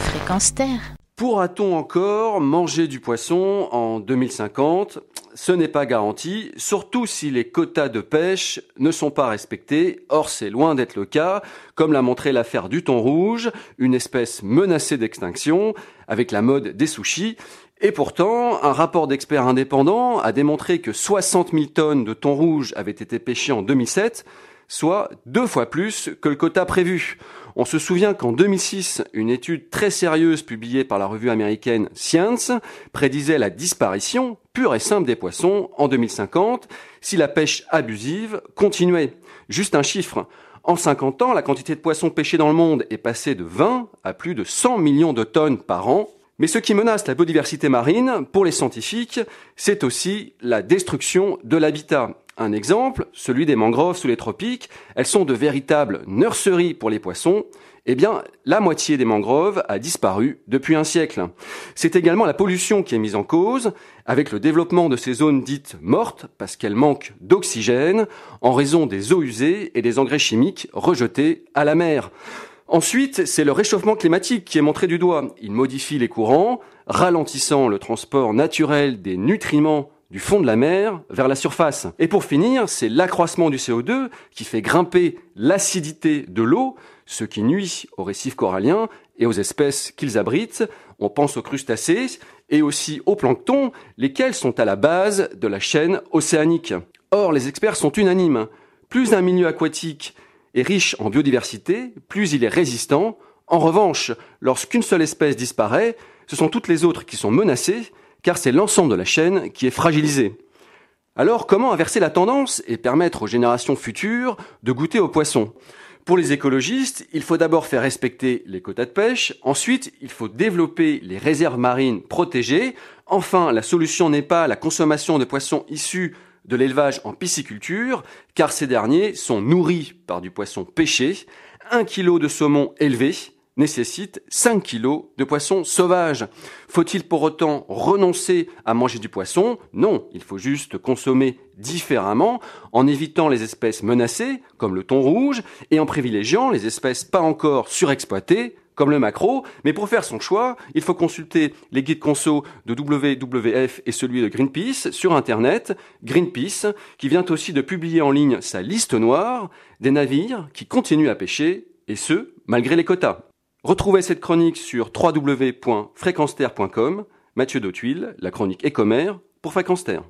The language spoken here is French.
Fréquence Terre. Pourra-t-on encore manger du poisson en 2050 Ce n'est pas garanti, surtout si les quotas de pêche ne sont pas respectés. Or, c'est loin d'être le cas, comme l'a montré l'affaire du thon rouge, une espèce menacée d'extinction, avec la mode des sushis. Et pourtant, un rapport d'experts indépendants a démontré que 60 000 tonnes de thon rouge avaient été pêchées en 2007, soit deux fois plus que le quota prévu. On se souvient qu'en 2006, une étude très sérieuse publiée par la revue américaine Science prédisait la disparition pure et simple des poissons en 2050 si la pêche abusive continuait. Juste un chiffre. En 50 ans, la quantité de poissons pêchés dans le monde est passée de 20 à plus de 100 millions de tonnes par an. Mais ce qui menace la biodiversité marine, pour les scientifiques, c'est aussi la destruction de l'habitat. Un exemple, celui des mangroves sous les tropiques, elles sont de véritables nurseries pour les poissons. Eh bien, la moitié des mangroves a disparu depuis un siècle. C'est également la pollution qui est mise en cause, avec le développement de ces zones dites mortes, parce qu'elles manquent d'oxygène, en raison des eaux usées et des engrais chimiques rejetés à la mer. Ensuite, c'est le réchauffement climatique qui est montré du doigt. Il modifie les courants, ralentissant le transport naturel des nutriments du fond de la mer vers la surface. Et pour finir, c'est l'accroissement du CO2 qui fait grimper l'acidité de l'eau, ce qui nuit aux récifs coralliens et aux espèces qu'ils abritent. On pense aux crustacés et aussi aux planctons, lesquels sont à la base de la chaîne océanique. Or, les experts sont unanimes. Plus un milieu aquatique est riche en biodiversité, plus il est résistant. En revanche, lorsqu'une seule espèce disparaît, ce sont toutes les autres qui sont menacées car c'est l'ensemble de la chaîne qui est fragilisé. Alors comment inverser la tendance et permettre aux générations futures de goûter aux poissons? Pour les écologistes, il faut d'abord faire respecter les quotas de pêche, ensuite il faut développer les réserves marines protégées, enfin la solution n'est pas la consommation de poissons issus de l'élevage en pisciculture, car ces derniers sont nourris par du poisson pêché, un kilo de saumon élevé, nécessite 5 kilos de poisson sauvage. Faut-il pour autant renoncer à manger du poisson? Non, il faut juste consommer différemment en évitant les espèces menacées, comme le thon rouge, et en privilégiant les espèces pas encore surexploitées, comme le macro, mais pour faire son choix, il faut consulter les guides conso de WWF et celui de Greenpeace sur Internet, Greenpeace, qui vient aussi de publier en ligne sa liste noire des navires qui continuent à pêcher, et ce, malgré les quotas. Retrouvez cette chronique sur www.fréquenceterre.com. Mathieu Dautuil, la chronique Écomère pour Fréquence Terre.